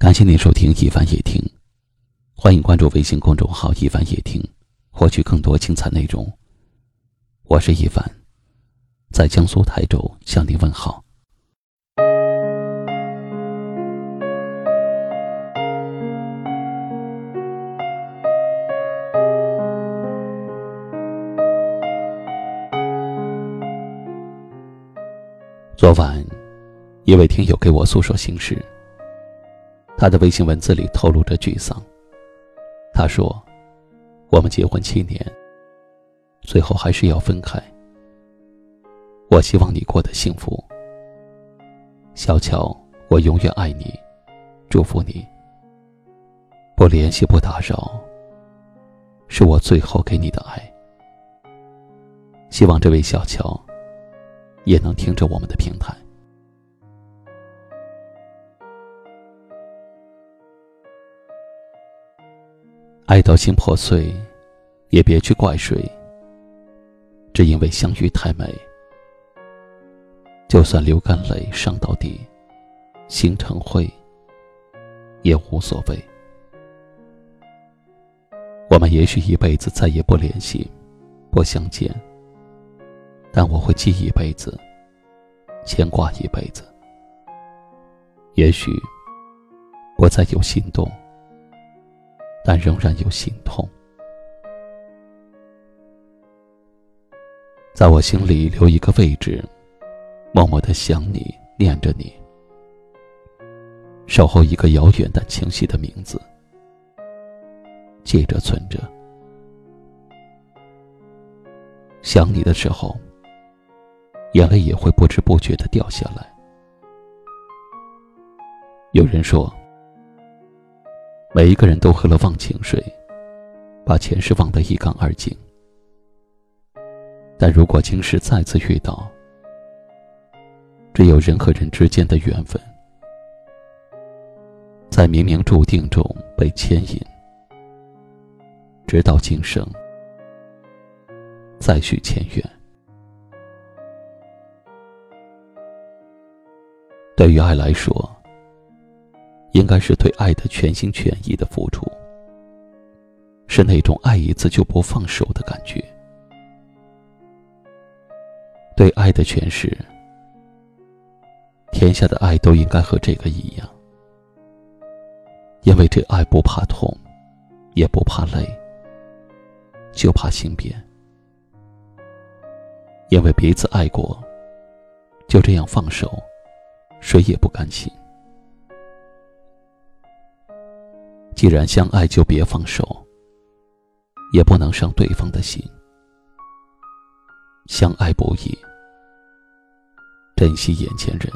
感谢您收听一凡夜听，欢迎关注微信公众号一凡夜听，获取更多精彩内容。我是一凡，在江苏台州向您问好。昨晚，一位听友给我诉说心事。他的微信文字里透露着沮丧。他说：“我们结婚七年，最后还是要分开。我希望你过得幸福，小乔，我永远爱你，祝福你。不联系，不打扰，是我最后给你的爱。希望这位小乔。”也能听着我们的平台。爱到心破碎，也别去怪谁。只因为相遇太美，就算流干泪伤到底，心成灰，也无所谓。我们也许一辈子再也不联系，不相见。但我会记一辈子，牵挂一辈子。也许我再有心动，但仍然有心痛。在我心里留一个位置，默默的想你，念着你，守候一个遥远但清晰的名字，记着存着。想你的时候。眼泪也会不知不觉的掉下来。有人说，每一个人都喝了忘情水，把前世忘得一干二净。但如果今世再次遇到，只有人和人之间的缘分，在冥冥注定中被牵引，直到今生再续前缘。对于爱来说，应该是对爱的全心全意的付出，是那种爱一次就不放手的感觉。对爱的诠释，天下的爱都应该和这个一样，因为这爱不怕痛，也不怕累，就怕心变。因为彼此爱过，就这样放手。谁也不甘心。既然相爱，就别放手，也不能伤对方的心。相爱不易，珍惜眼前人。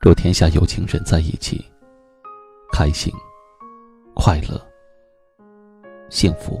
祝天下有情人在一起，开心、快乐、幸福。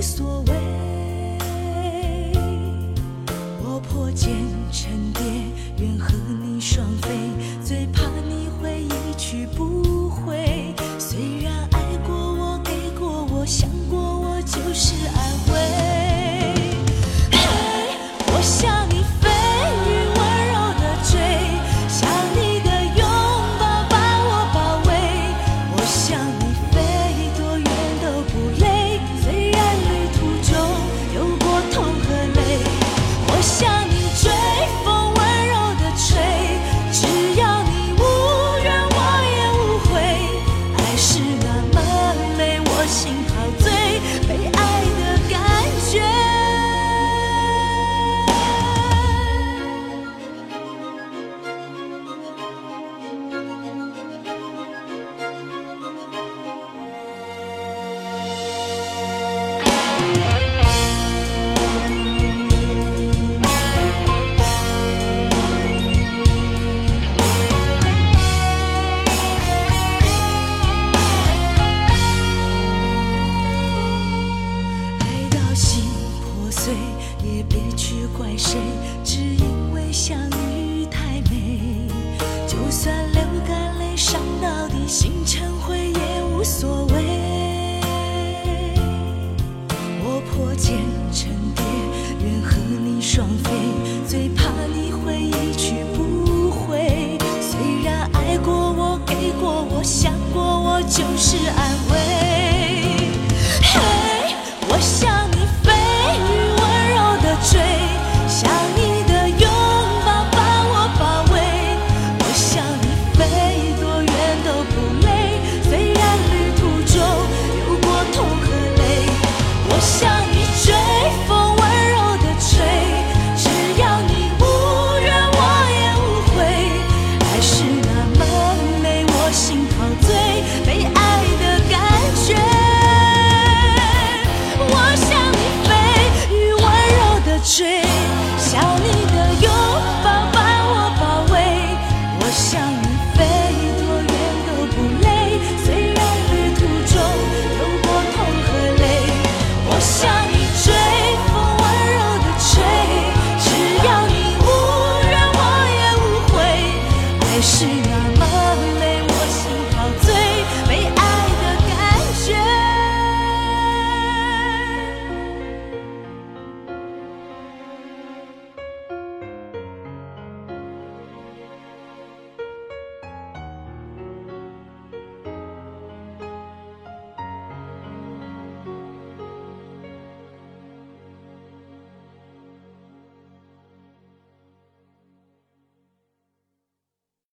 无所谓，我破茧成蝶，愿和你双飞，最怕你会一去不回。虽然爱过我，给过我，想过我，就是安是安慰。嘿，我想。